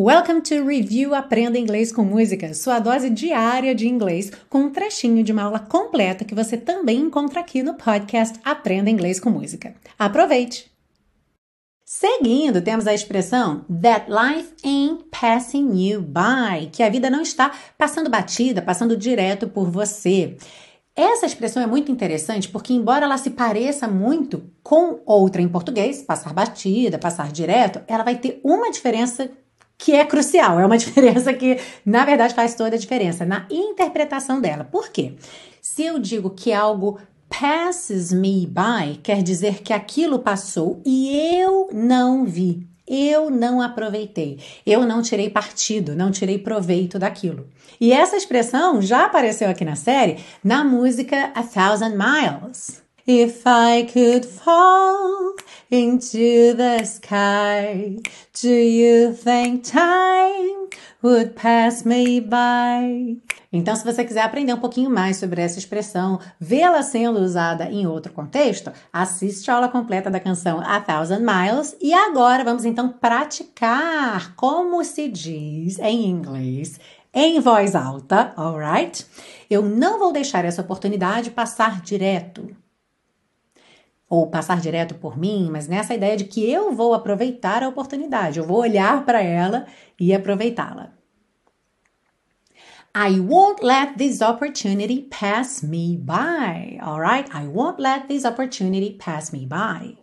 Welcome to Review Aprenda Inglês com Música, sua dose diária de inglês, com um trechinho de uma aula completa que você também encontra aqui no podcast Aprenda Inglês com Música. Aproveite! Seguindo, temos a expressão that life ain't passing you by, que a vida não está passando batida, passando direto por você. Essa expressão é muito interessante porque, embora ela se pareça muito com outra em português, passar batida, passar direto, ela vai ter uma diferença que é crucial, é uma diferença que, na verdade, faz toda a diferença na interpretação dela. Por quê? Se eu digo que algo passes me by, quer dizer que aquilo passou e eu não vi. Eu não aproveitei, eu não tirei partido, não tirei proveito daquilo. E essa expressão já apareceu aqui na série na música A Thousand Miles. If I could fall into the sky, do you think time would pass me by? Então, se você quiser aprender um pouquinho mais sobre essa expressão, vê-la sendo usada em outro contexto, assiste a aula completa da canção A Thousand Miles. E agora vamos então praticar como se diz em inglês em voz alta, alright? Eu não vou deixar essa oportunidade passar direto ou passar direto por mim, mas nessa ideia de que eu vou aproveitar a oportunidade, eu vou olhar para ela e aproveitá-la. I won't let this opportunity pass me by. All right? I won't let this opportunity pass me by.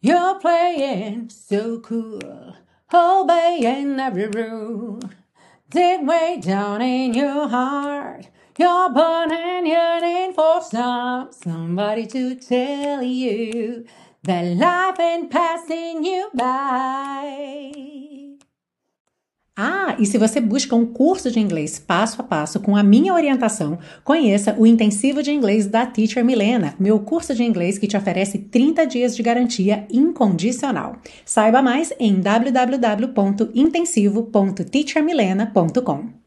You're playing so cool, obeying every rule. Deep way down in your heart, you're burning yearning for some somebody to tell you that life ain't passing you by. Ah, e se você busca um curso de inglês passo a passo com a minha orientação, conheça o Intensivo de Inglês da Teacher Milena, meu curso de inglês que te oferece 30 dias de garantia incondicional. Saiba mais em www.intensivo.teachermilena.com.